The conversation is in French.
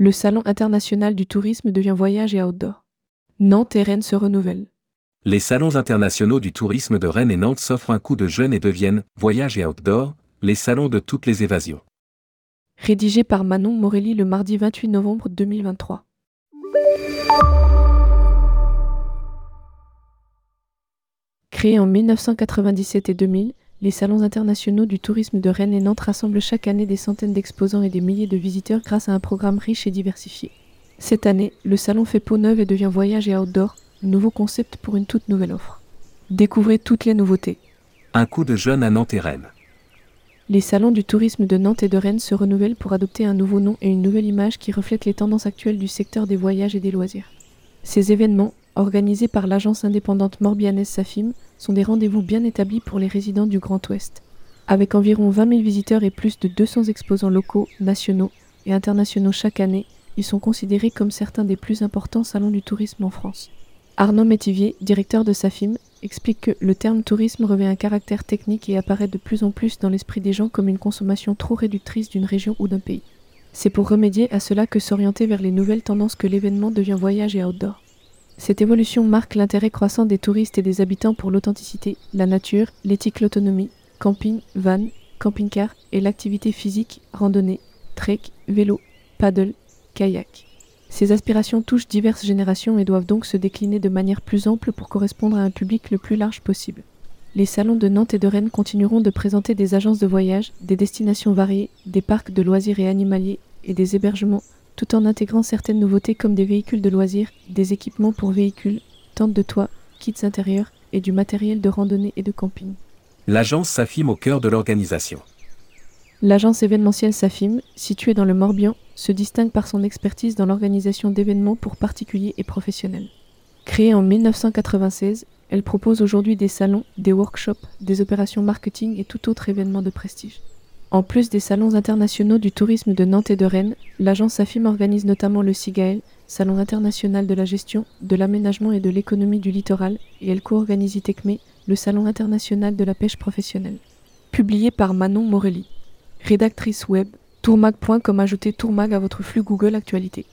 Le Salon international du tourisme devient voyage et outdoor. Nantes et Rennes se renouvellent. Les salons internationaux du tourisme de Rennes et Nantes s'offrent un coup de jeune et deviennent, voyage et outdoor, les salons de toutes les évasions. Rédigé par Manon Morelli le mardi 28 novembre 2023. Créés en 1997 et 2000, les salons internationaux du tourisme de Rennes et Nantes rassemblent chaque année des centaines d'exposants et des milliers de visiteurs grâce à un programme riche et diversifié. Cette année, le salon fait peau neuve et devient voyage et outdoor, nouveau concept pour une toute nouvelle offre. Découvrez toutes les nouveautés. Un coup de jeune à Nantes et Rennes. Les salons du tourisme de Nantes et de Rennes se renouvellent pour adopter un nouveau nom et une nouvelle image qui reflètent les tendances actuelles du secteur des voyages et des loisirs. Ces événements, organisés par l'agence indépendante morbianaise Safim, sont des rendez-vous bien établis pour les résidents du Grand Ouest. Avec environ 20 000 visiteurs et plus de 200 exposants locaux, nationaux et internationaux chaque année, ils sont considérés comme certains des plus importants salons du tourisme en France. Arnaud Métivier, directeur de Safim, explique que le terme tourisme revêt un caractère technique et apparaît de plus en plus dans l'esprit des gens comme une consommation trop réductrice d'une région ou d'un pays. C'est pour remédier à cela que s'orienter vers les nouvelles tendances que l'événement devient voyage et outdoor. Cette évolution marque l'intérêt croissant des touristes et des habitants pour l'authenticité, la nature, l'éthique, l'autonomie, camping, van, camping-car et l'activité physique, randonnée, trek, vélo, paddle, kayak. Ces aspirations touchent diverses générations et doivent donc se décliner de manière plus ample pour correspondre à un public le plus large possible. Les salons de Nantes et de Rennes continueront de présenter des agences de voyage, des destinations variées, des parcs de loisirs et animaliers et des hébergements tout en intégrant certaines nouveautés comme des véhicules de loisirs, des équipements pour véhicules, tentes de toit, kits intérieurs et du matériel de randonnée et de camping. L'agence Safim au cœur de l'organisation. L'agence événementielle Safim, située dans le Morbihan, se distingue par son expertise dans l'organisation d'événements pour particuliers et professionnels. Créée en 1996, elle propose aujourd'hui des salons, des workshops, des opérations marketing et tout autre événement de prestige. En plus des salons internationaux du tourisme de Nantes et de Rennes, l'agence SAFIM organise notamment le SIGAEL, Salon international de la gestion, de l'aménagement et de l'économie du littoral, et elle co-organise ITECME, le Salon international de la pêche professionnelle. Publié par Manon Morelli. Rédactrice web, tourmag.com ajouter tourmag à votre flux Google Actualité.